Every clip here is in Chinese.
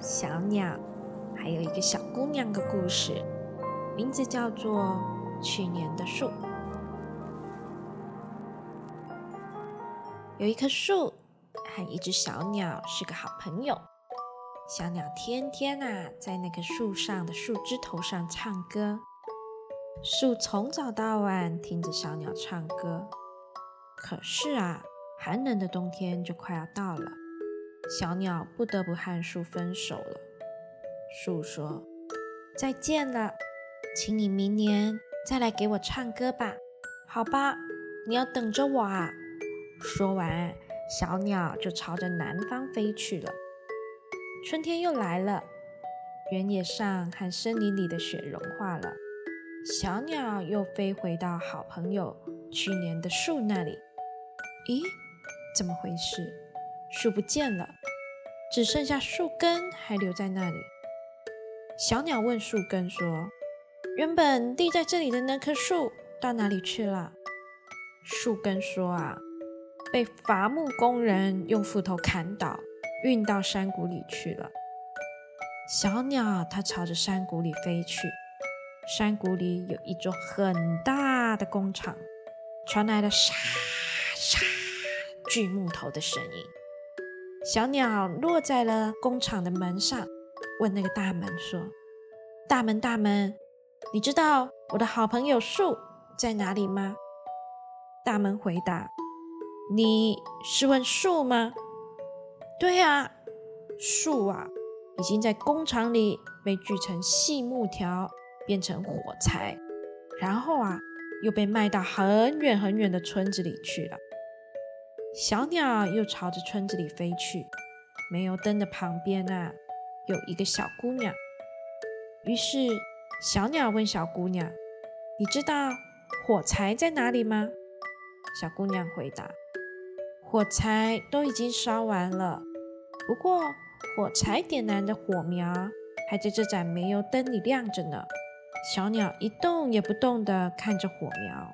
小鸟，还有一个小姑娘的故事，名字叫做《去年的树》。有一棵树和一只小鸟是个好朋友，小鸟天天啊在那棵树上的树枝头上唱歌，树从早到晚听着小鸟唱歌。可是啊，寒冷的冬天就快要到了，小鸟不得不和树分手了。树说：“再见了，请你明年再来给我唱歌吧，好吧？你要等着我啊！”说完，小鸟就朝着南方飞去了。春天又来了，原野上和森林里的雪融化了，小鸟又飞回到好朋友去年的树那里。咦，怎么回事？树不见了，只剩下树根还留在那里。小鸟问树根说：“原本立在这里的那棵树到哪里去了？”树根说：“啊，被伐木工人用斧头砍倒，运到山谷里去了。”小鸟它朝着山谷里飞去，山谷里有一座很大的工厂，传来了沙沙。锯木头的声音，小鸟落在了工厂的门上，问那个大门说：“大门，大门，你知道我的好朋友树在哪里吗？”大门回答：“你是问树吗？”“对啊，树啊，已经在工厂里被锯成细木条，变成火柴，然后啊，又被卖到很远很远的村子里去了。”小鸟又朝着村子里飞去，煤油灯的旁边啊，有一个小姑娘。于是小鸟问小姑娘：“你知道火柴在哪里吗？”小姑娘回答：“火柴都已经烧完了，不过火柴点燃的火苗还在这盏煤油灯里亮着呢。”小鸟一动也不动地看着火苗，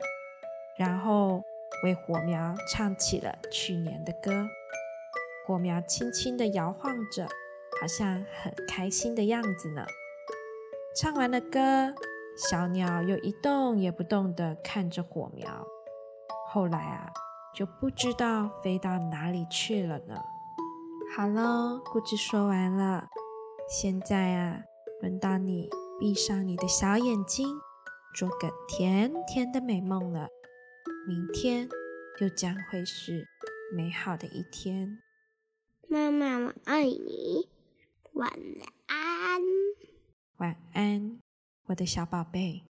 然后。为火苗唱起了去年的歌，火苗轻轻地摇晃着，好像很开心的样子呢。唱完了歌，小鸟又一动也不动地看着火苗。后来啊，就不知道飞到哪里去了呢。好喽，故事说完了，现在啊，轮到你闭上你的小眼睛，做个甜甜的美梦了。明天又将会是美好的一天。妈妈，我爱你，晚安。晚安，我的小宝贝。